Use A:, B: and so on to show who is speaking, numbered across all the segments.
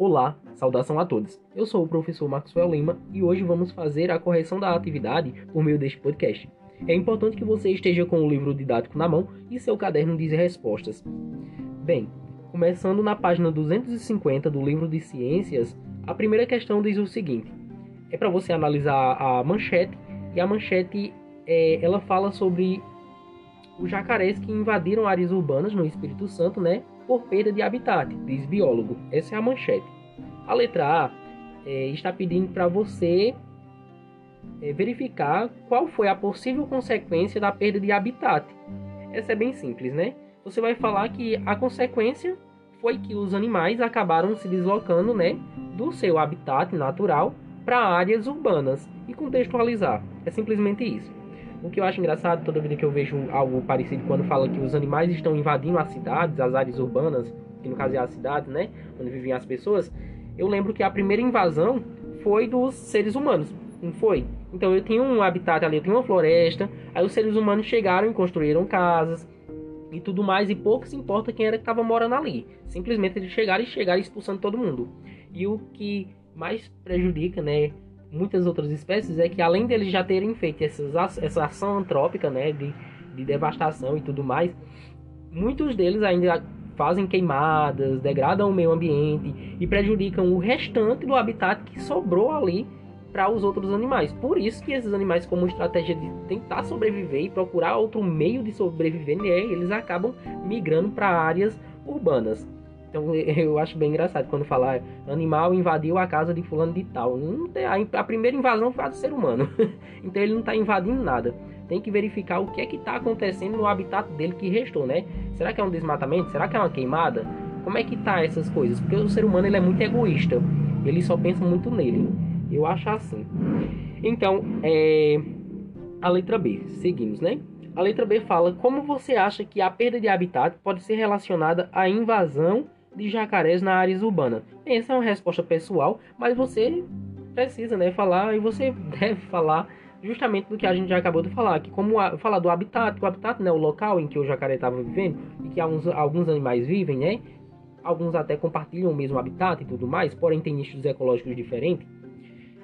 A: Olá, saudação a todos. Eu sou o professor Maxwell Lima e hoje vamos fazer a correção da atividade por meio deste podcast. É importante que você esteja com o livro didático na mão e seu caderno de respostas. Bem, começando na página 250 do livro de ciências, a primeira questão diz o seguinte: é para você analisar a manchete e a manchete é, ela fala sobre os jacarés que invadiram áreas urbanas no Espírito Santo, né, por perda de habitat, diz biólogo. Essa é a manchete. A letra A é, está pedindo para você é, verificar qual foi a possível consequência da perda de habitat. Essa é bem simples, né? Você vai falar que a consequência foi que os animais acabaram se deslocando, né, do seu habitat natural para áreas urbanas e contextualizar. É simplesmente isso. O que eu acho engraçado toda vida que eu vejo algo parecido quando fala que os animais estão invadindo as cidades, as áreas urbanas, que no caso é as cidades, né, onde vivem as pessoas, eu lembro que a primeira invasão foi dos seres humanos, não foi? Então eu tinha um habitat ali, eu tinha uma floresta, aí os seres humanos chegaram e construíram casas e tudo mais, e pouco se importa quem era que estava morando ali. Simplesmente eles chegaram e chegaram expulsando todo mundo. E o que mais prejudica, né, muitas outras espécies é que além deles já terem feito essas, essa ação antrópica, né, de, de devastação e tudo mais, muitos deles ainda fazem queimadas, degradam o meio ambiente e prejudicam o restante do habitat que sobrou ali para os outros animais. Por isso que esses animais, como estratégia de tentar sobreviver e procurar outro meio de sobreviver, né, eles acabam migrando para áreas urbanas. Então eu acho bem engraçado quando falar animal invadiu a casa de fulano de tal. a primeira invasão foi a do ser humano. então ele não está invadindo nada. Tem que verificar o que é que está acontecendo no habitat dele que restou, né? Será que é um desmatamento? Será que é uma queimada? Como é que tá essas coisas? Porque o ser humano ele é muito egoísta. Ele só pensa muito nele. Eu acho assim. Então, é... a letra B. Seguimos, né? A letra B fala como você acha que a perda de habitat pode ser relacionada à invasão de jacarés na área urbana. Essa é uma resposta pessoal, mas você precisa, né, falar e você deve falar justamente do que a gente já acabou de falar, que como a, falar do habitat, o habitat, né, o local em que o jacaré estava vivendo e que alguns, alguns animais vivem, né? Alguns até compartilham o mesmo habitat e tudo mais, porém tem nichos ecológicos diferentes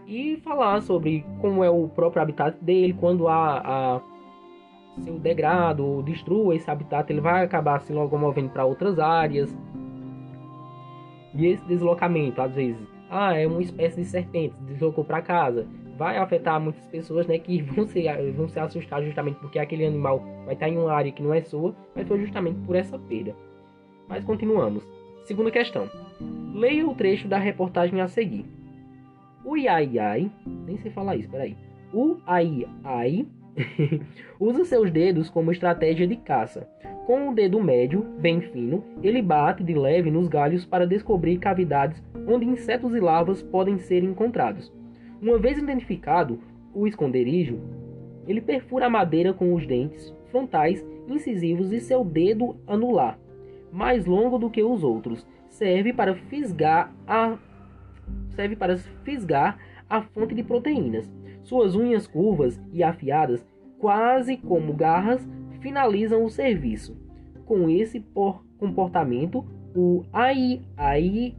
A: e falar sobre como é o próprio habitat dele, quando há, há seu degrado ou destrua esse habitat, ele vai acabar se locomovendo para outras áreas. E esse deslocamento, às vezes, ah, é uma espécie de serpente, deslocou para casa, vai afetar muitas pessoas, né, que vão se, vão se assustar justamente porque aquele animal vai estar em uma área que não é sua, mas foi justamente por essa perda. Mas continuamos. Segunda questão. Leia o trecho da reportagem a seguir. O Iai nem sei falar isso, peraí. O Ai Ai usa seus dedos como estratégia de caça. Com o dedo médio, bem fino, ele bate de leve nos galhos para descobrir cavidades onde insetos e larvas podem ser encontrados. Uma vez identificado o esconderijo, ele perfura a madeira com os dentes frontais, incisivos e seu dedo anular, mais longo do que os outros, serve para fisgar a serve para fisgar a fonte de proteínas. Suas unhas curvas e afiadas, quase como garras, finalizam o serviço. Com esse comportamento, o AI, AI,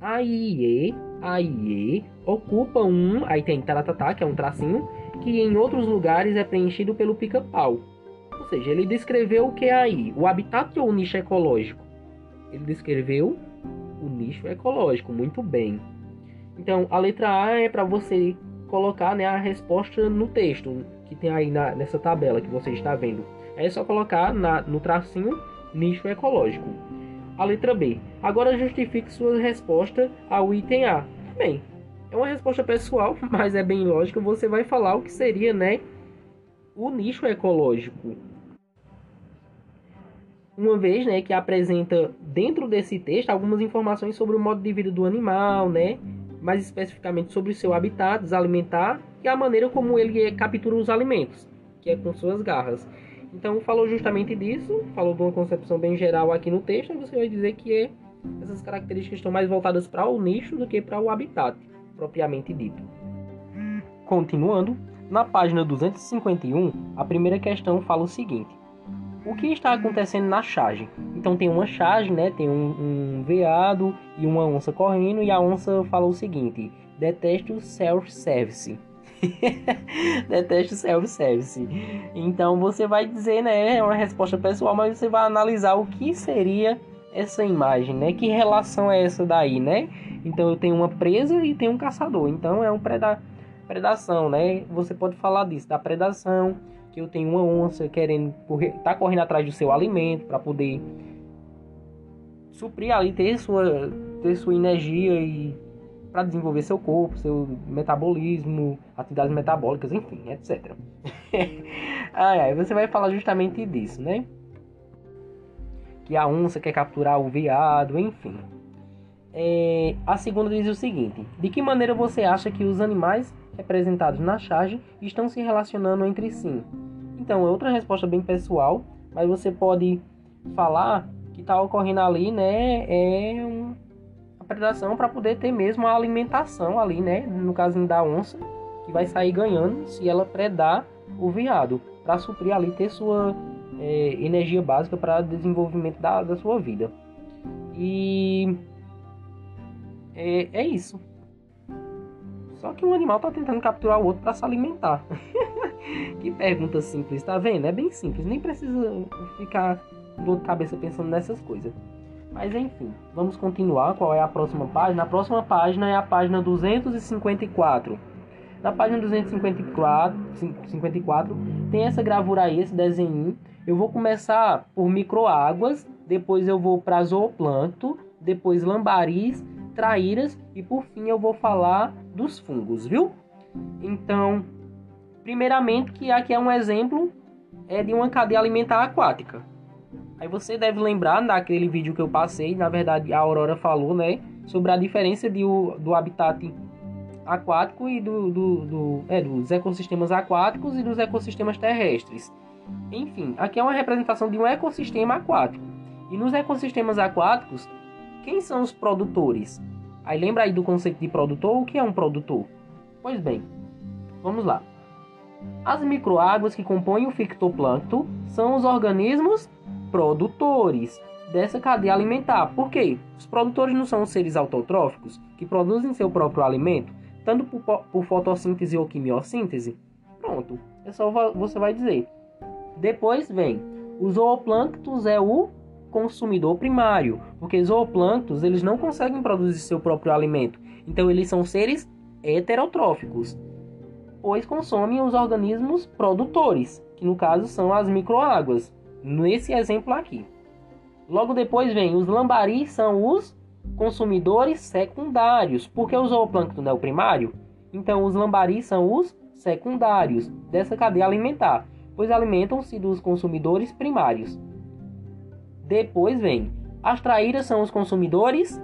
A: AIE, AIE ocupa um, aí tem taratatá, que é um tracinho, que em outros lugares é preenchido pelo pica-pau. Ou seja, ele descreveu o que é aí? O habitat ou o nicho ecológico? Ele descreveu o nicho ecológico, muito bem. Então, a letra A é para você colocar né, a resposta no texto que tem aí na, nessa tabela que você está vendo. É só colocar na, no tracinho nicho ecológico. A letra B. Agora justifique sua resposta ao item A. Bem, é uma resposta pessoal, mas é bem lógico. Você vai falar o que seria, né, o nicho ecológico. Uma vez, né, que apresenta dentro desse texto algumas informações sobre o modo de vida do animal, né, mais especificamente sobre o seu habitat alimentar e a maneira como ele captura os alimentos, que é com suas garras. Então falou justamente disso, falou de uma concepção bem geral aqui no texto, você vai dizer que é, essas características estão mais voltadas para o nicho do que para o habitat, propriamente dito. Continuando, na página 251, a primeira questão fala o seguinte: O que está acontecendo na charge? Então tem uma charge, né? Tem um, um veado e uma onça correndo e a onça fala o seguinte: detesto self-service. detesto self-service. Então você vai dizer, né? É uma resposta pessoal, mas você vai analisar o que seria essa imagem, né? Que relação é essa daí, né? Então eu tenho uma presa e tenho um caçador. Então é um preda predação, né? Você pode falar disso, da predação, que eu tenho uma onça querendo correr, tá correndo atrás do seu alimento para poder suprir ali, ter sua, ter sua energia e para desenvolver seu corpo, seu metabolismo, atividades metabólicas, enfim, etc. aí você vai falar justamente disso, né? Que a onça quer capturar o veado, enfim. É, a segunda diz o seguinte: De que maneira você acha que os animais representados na charge estão se relacionando entre si? Então, é outra resposta bem pessoal, mas você pode falar que está ocorrendo ali, né? É um, a predação para poder ter mesmo a alimentação ali, né? No caso da onça, que vai sair ganhando se ela predar o veado, para suprir ali, ter sua é, energia básica para desenvolvimento da, da sua vida. E é, é isso. Só que um animal está tentando capturar o outro para se alimentar. que pergunta simples, tá vendo? É bem simples, nem precisa ficar dor de cabeça pensando nessas coisas. Mas enfim, vamos continuar. Qual é a próxima página? A próxima página é a página 254. Na página 254 54, tem essa gravura aí, esse desenho. Eu vou começar por microáguas, depois eu vou para zooplâncton, depois lambaris traíras e por fim eu vou falar dos fungos, viu? Então, primeiramente que aqui é um exemplo é de uma cadeia alimentar aquática. Aí você deve lembrar daquele vídeo que eu passei, na verdade a Aurora falou, né, sobre a diferença de, do habitat aquático e do, do, do é, dos ecossistemas aquáticos e dos ecossistemas terrestres. Enfim, aqui é uma representação de um ecossistema aquático. E nos ecossistemas aquáticos, quem são os produtores? Aí lembra aí do conceito de produtor? O que é um produtor? Pois bem, vamos lá. As microáguas que compõem o fitoplâncton são os organismos produtores dessa cadeia alimentar. Por quê? Os produtores não são seres autotróficos que produzem seu próprio alimento, tanto por, por fotossíntese ou quimiossíntese? Pronto, é só você vai dizer. Depois vem os zooplânctons é o consumidor primário, porque zooplânctons eles não conseguem produzir seu próprio alimento, então eles são seres heterotróficos, pois consomem os organismos produtores, que no caso são as microáguas, nesse exemplo aqui. Logo depois vem os lambaris são os consumidores secundários, porque o zooplâncton é o primário, então os lambaris são os secundários dessa cadeia alimentar, pois alimentam-se dos consumidores primários. Depois vem as traíras são os consumidores.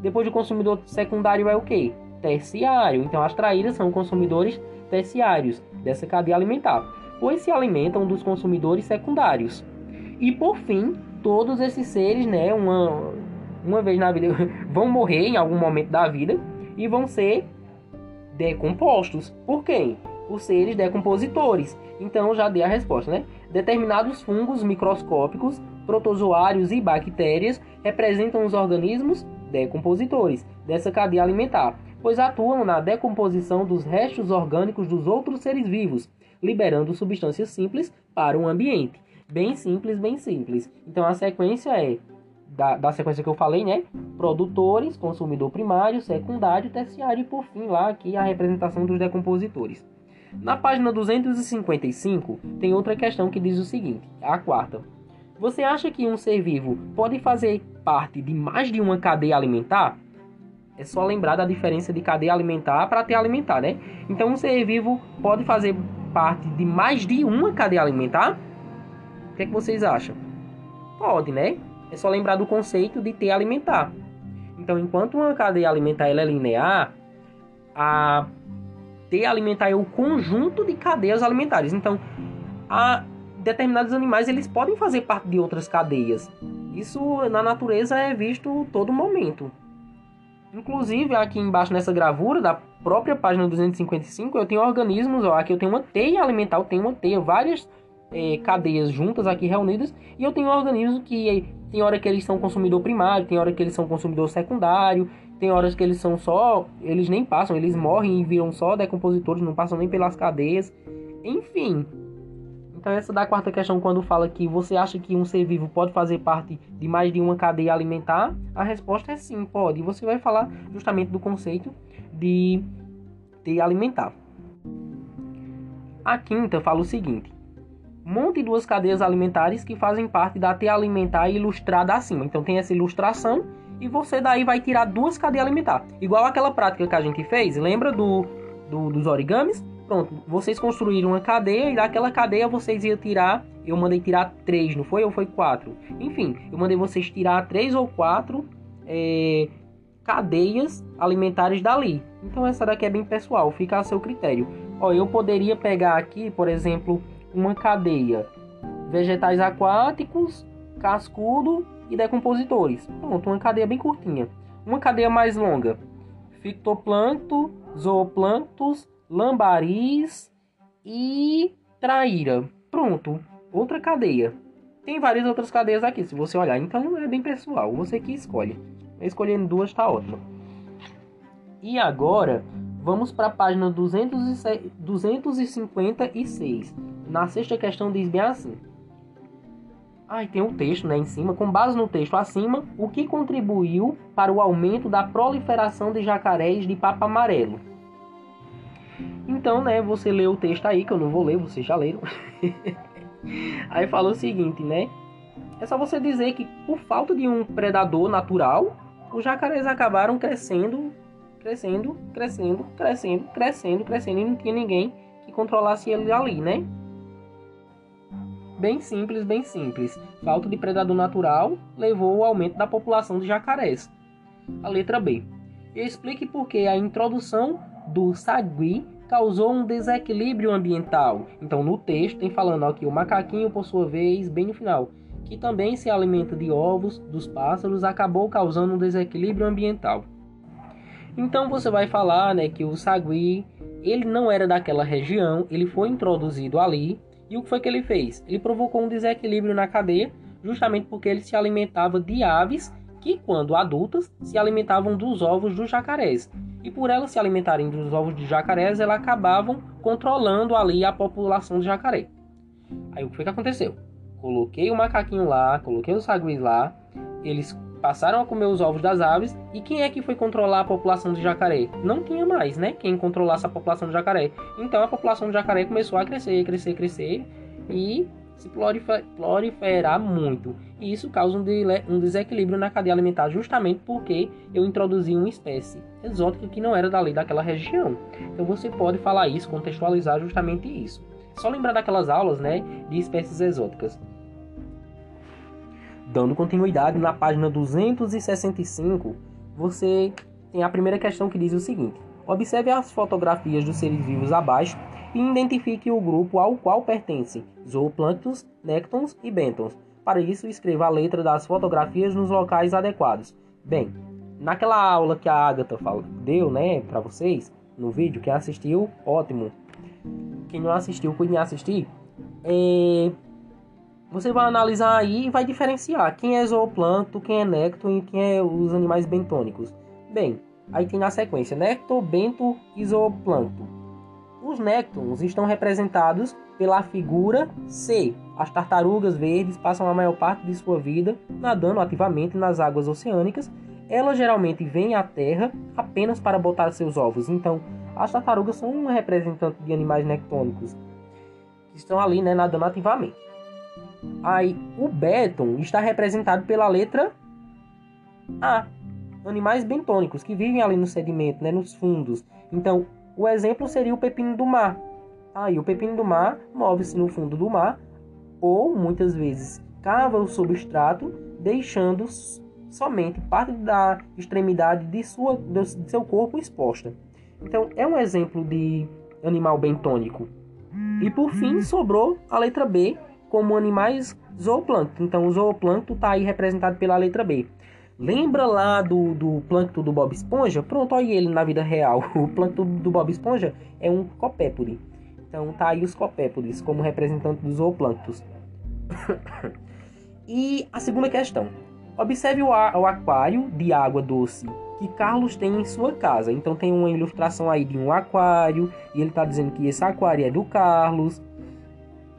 A: Depois do consumidor secundário é o que? Terciário. Então as traíras são consumidores terciários dessa cadeia alimentar, pois se alimentam dos consumidores secundários. E por fim, todos esses seres, né, uma, uma vez na vida, vão morrer em algum momento da vida e vão ser decompostos. Por quem? Os seres decompositores. Então já dei a resposta, né? Determinados fungos microscópicos protozoários e bactérias representam os organismos decompositores dessa cadeia alimentar, pois atuam na decomposição dos restos orgânicos dos outros seres vivos, liberando substâncias simples para o ambiente. Bem simples, bem simples. Então a sequência é da, da sequência que eu falei, né? Produtores, consumidor primário, secundário, terciário e por fim lá aqui a representação dos decompositores. Na página 255 tem outra questão que diz o seguinte, a quarta. Você acha que um ser vivo pode fazer parte de mais de uma cadeia alimentar? É só lembrar da diferença de cadeia alimentar para ter alimentar, né? Então, um ser vivo pode fazer parte de mais de uma cadeia alimentar? O que, é que vocês acham? Pode, né? É só lembrar do conceito de ter alimentar. Então, enquanto uma cadeia alimentar é linear, a ter alimentar é o conjunto de cadeias alimentares. Então, a determinados animais eles podem fazer parte de outras cadeias. Isso na natureza é visto todo momento. Inclusive, aqui embaixo nessa gravura da própria página 255, eu tenho organismos, ó, aqui eu tenho uma teia alimentar, eu tenho uma teia, várias é, cadeias juntas aqui reunidas e eu tenho organismos que tem hora que eles são consumidor primário, tem hora que eles são consumidor secundário, tem horas que eles são só, eles nem passam, eles morrem e viram só decompositores, não passam nem pelas cadeias. Enfim, então essa da quarta questão quando fala que você acha que um ser vivo pode fazer parte de mais de uma cadeia alimentar, a resposta é sim, pode. E você vai falar justamente do conceito de, de alimentar. A quinta fala o seguinte: monte duas cadeias alimentares que fazem parte da teia alimentar ilustrada acima. Então tem essa ilustração e você daí vai tirar duas cadeias alimentares. Igual aquela prática que a gente fez, lembra do, do dos origamis? Pronto, vocês construíram uma cadeia e daquela cadeia vocês iam tirar. Eu mandei tirar três, não foi? Ou foi quatro? Enfim, eu mandei vocês tirar três ou quatro é, cadeias alimentares dali. Então essa daqui é bem pessoal, fica a seu critério. Ó, eu poderia pegar aqui, por exemplo, uma cadeia vegetais aquáticos, cascudo e decompositores. Pronto, uma cadeia bem curtinha. Uma cadeia mais longa, fitoplâncton, zooplânctos lambaris e traíra. Pronto, outra cadeia. Tem várias outras cadeias aqui, se você olhar. Então é bem pessoal, você que escolhe. Escolhendo duas está ótimo. E agora, vamos para a página 256. Na sexta questão diz bem assim. Ah, tem um texto né, em cima. Com base no texto acima, o que contribuiu para o aumento da proliferação de jacarés de papo amarelo? Então, né, você lê o texto aí, que eu não vou ler, vocês já leram. aí fala o seguinte, né? É só você dizer que por falta de um predador natural, os jacarés acabaram crescendo, crescendo, crescendo, crescendo, crescendo, crescendo e não tinha ninguém que controlasse ele ali, né? Bem simples, bem simples. Falta de predador natural levou ao aumento da população de jacarés. A letra B. explique por que a introdução do sagui causou um desequilíbrio ambiental. Então, no texto tem falando aqui o macaquinho, por sua vez, bem no final, que também se alimenta de ovos dos pássaros, acabou causando um desequilíbrio ambiental. Então você vai falar, né, que o sagui, ele não era daquela região, ele foi introduzido ali, e o que foi que ele fez? Ele provocou um desequilíbrio na cadeia, justamente porque ele se alimentava de aves que, quando adultas, se alimentavam dos ovos dos jacarés e por elas se alimentarem dos ovos de jacarés, elas acabavam controlando ali a população de jacaré. Aí o que foi que aconteceu? Coloquei o macaquinho lá, coloquei os saguis lá, eles passaram a comer os ovos das aves e quem é que foi controlar a população de jacaré? Não tinha mais, né? Quem controlasse a população de jacaré. Então a população de jacaré começou a crescer, crescer, crescer e se proliferar muito. E isso causa um desequilíbrio na cadeia alimentar, justamente porque eu introduzi uma espécie exótica que não era da lei daquela região. Então você pode falar isso, contextualizar justamente isso. Só lembrar daquelas aulas né, de espécies exóticas. Dando continuidade na página 265, você tem a primeira questão que diz o seguinte: Observe as fotografias dos seres vivos abaixo e identifique o grupo ao qual pertencem zooplânctons, néctons e bentons. Para isso, escreva a letra das fotografias nos locais adequados. Bem, naquela aula que a Agatha deu, né, para vocês, no vídeo, quem assistiu, ótimo. Quem não assistiu, cuide assistir. É... Você vai analisar aí e vai diferenciar quem é zooplâncton, quem é nécton e quem é os animais bentônicos. Bem, aí tem na sequência nécton, bento e zooplâncton. Os néctons estão representados pela figura C. As tartarugas verdes passam a maior parte de sua vida nadando ativamente nas águas oceânicas. Elas geralmente vêm à Terra apenas para botar seus ovos. Então, as tartarugas são um representante de animais nectônicos que estão ali né, nadando ativamente. Aí, o béton está representado pela letra A. Animais bentônicos que vivem ali no sedimento, né, nos fundos. Então, o exemplo seria o pepino do mar. Aí, o pepino do mar move-se no fundo do mar ou muitas vezes cava o substrato, deixando somente parte da extremidade de, sua, de seu corpo exposta. Então, é um exemplo de animal bentônico. E por fim, sobrou a letra B como animais zooplâncton. Então, o zooplâncton está aí representado pela letra B. Lembra lá do, do plâncton do Bob Esponja? Pronto, olha ele na vida real. O plâncton do Bob Esponja é um copépode. Então tá aí os copépodes como representante dos zooplânctos. e a segunda questão. Observe o, o aquário de água doce que Carlos tem em sua casa. Então tem uma ilustração aí de um aquário e ele está dizendo que esse aquário é do Carlos.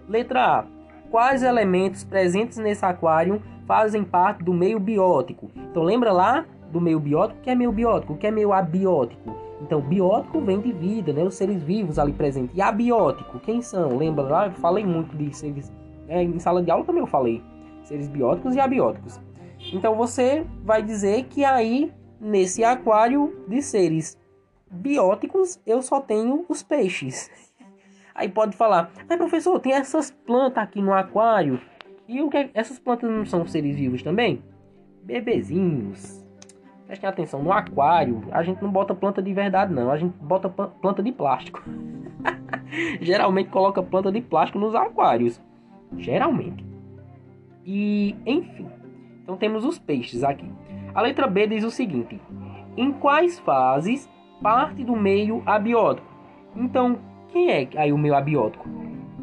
A: Letra A. Quais elementos presentes nesse aquário fazem parte do meio biótico? Então lembra lá do meio biótico? Que é meio biótico? Que é meio abiótico? Então biótico vem de vida, né? Os seres vivos ali presentes. E abiótico, quem são? Lembra lá? Eu falei muito de seres... É, em sala de aula também eu falei. Seres bióticos e abióticos. Então você vai dizer que aí nesse aquário de seres bióticos eu só tenho os peixes. Aí pode falar, mas professor, tem essas plantas aqui no aquário. E o que é? essas plantas não são seres vivos também? Bebezinhos. Prestem atenção, no aquário a gente não bota planta de verdade não, a gente bota planta de plástico. Geralmente coloca planta de plástico nos aquários. Geralmente. E, enfim. Então temos os peixes aqui. A letra B diz o seguinte: em quais fases parte do meio abiótico? Então, quem é aí o meio abiótico?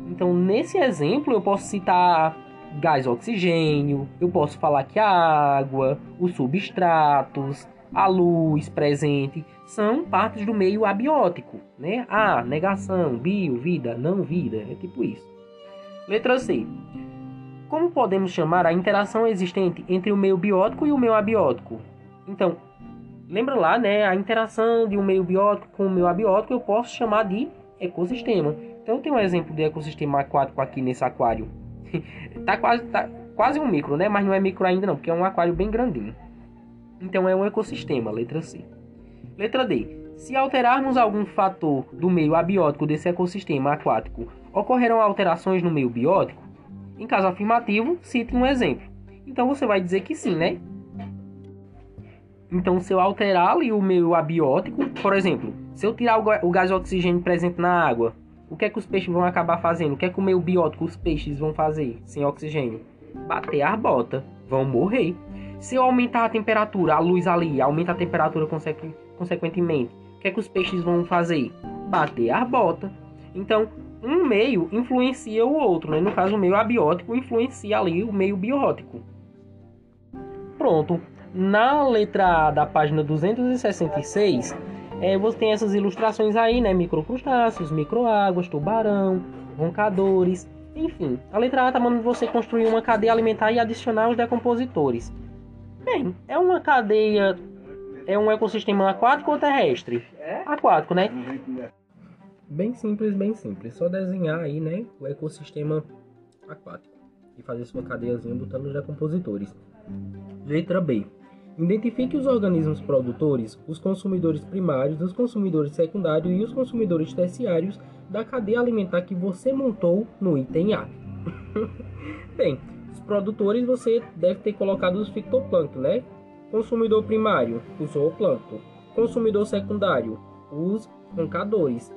A: Então, nesse exemplo, eu posso citar gás oxigênio, eu posso falar que a água, os substratos, a luz presente são partes do meio abiótico, né? A, negação, bio, vida, não vida, é tipo isso. Letra C. Como podemos chamar a interação existente entre o meio biótico e o meio abiótico? Então, lembra lá, né? A interação de um meio biótico com o meio abiótico eu posso chamar de ecossistema. Então, tem um exemplo de ecossistema aquático aqui nesse aquário. tá quase tá quase um micro, né? Mas não é micro ainda não, porque é um aquário bem grandinho. Então é um ecossistema, letra C. Letra D. Se alterarmos algum fator do meio abiótico desse ecossistema aquático, ocorrerão alterações no meio biótico? Em caso afirmativo, cite um exemplo. Então você vai dizer que sim, né? Então, se eu alterar ali o meu abiótico, por exemplo, se eu tirar o gás oxigênio presente na água, o que é que os peixes vão acabar fazendo? O que é que o meio biótico, os peixes vão fazer sem oxigênio? Bater as botas, vão morrer. Se eu aumentar a temperatura, a luz ali aumenta a temperatura consequentemente, o que é que os peixes vão fazer? Bater as botas. Então, um meio influencia o outro, né? No caso, o meio abiótico influencia ali o meio biótico. Pronto. Na letra A da página 266, é, você tem essas ilustrações aí, né? Microcrustáceos, microáguas, tubarão, roncadores, enfim. A letra A está mandando você construir uma cadeia alimentar e adicionar os decompositores. Bem, é uma cadeia... É um ecossistema aquático ou terrestre? É? Aquático, né? Bem simples, bem simples. Só desenhar aí, né, o ecossistema aquático e fazer sua cadeiazinha botando os decompositores. Letra B. Identifique os organismos produtores, os consumidores primários, os consumidores secundários e os consumidores terciários da cadeia alimentar que você montou no item A. Bem, os produtores você deve ter colocado os fitoplâncton, né? Consumidor primário, o zooplâncton. Consumidor secundário, os roncadores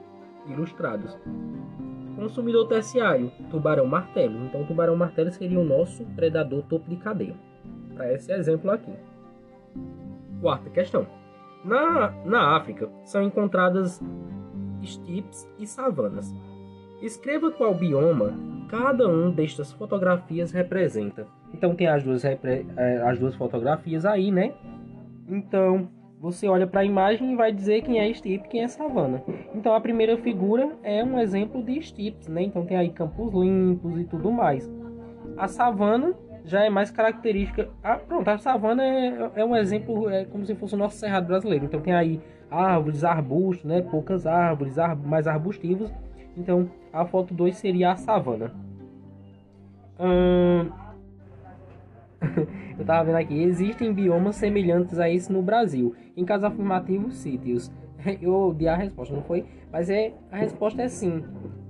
A: ilustrados. Consumidor terciário, tubarão martelo. Então, o tubarão martelo seria o nosso predador topo de cadeia. Para esse exemplo aqui. Quarta questão. Na, na África são encontradas estipes e savanas. Escreva qual bioma cada um destas fotografias representa. Então tem as duas, eh, as duas fotografias aí, né? Então você olha para a imagem e vai dizer quem é estipe quem é savana. Então a primeira figura é um exemplo de estipes, né? Então tem aí campos limpos e tudo mais. A savana já é mais característica. Ah, pronto, a savana é, é um exemplo, é como se fosse o nosso cerrado brasileiro. Então tem aí árvores, arbustos, né? Poucas árvores, ar, mais arbustivos. Então a foto 2 seria a savana. Hum... Eu tava vendo aqui, existem biomas semelhantes a esse no Brasil. Em caso afirmativo, sítios. Eu dei a resposta, não foi? Mas é, a resposta é sim.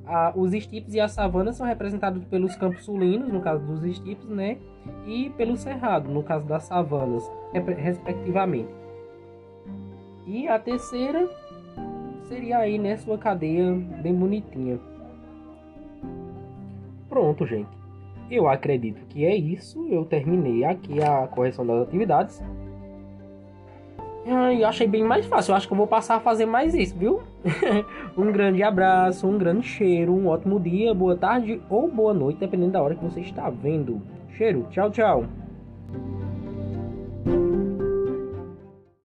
A: A, os estipes e a savana são representados pelos campos sulinos, no caso dos estipes, né? E pelo cerrado, no caso das savanas, respectivamente. E a terceira seria aí, né, sua cadeia bem bonitinha. Pronto, gente. Eu acredito que é isso. Eu terminei aqui a correção das atividades. Eu achei bem mais fácil. Eu acho que eu vou passar a fazer mais isso, viu? um grande abraço, um grande cheiro, um ótimo dia, boa tarde ou boa noite, dependendo da hora que você está vendo. Cheiro, tchau, tchau.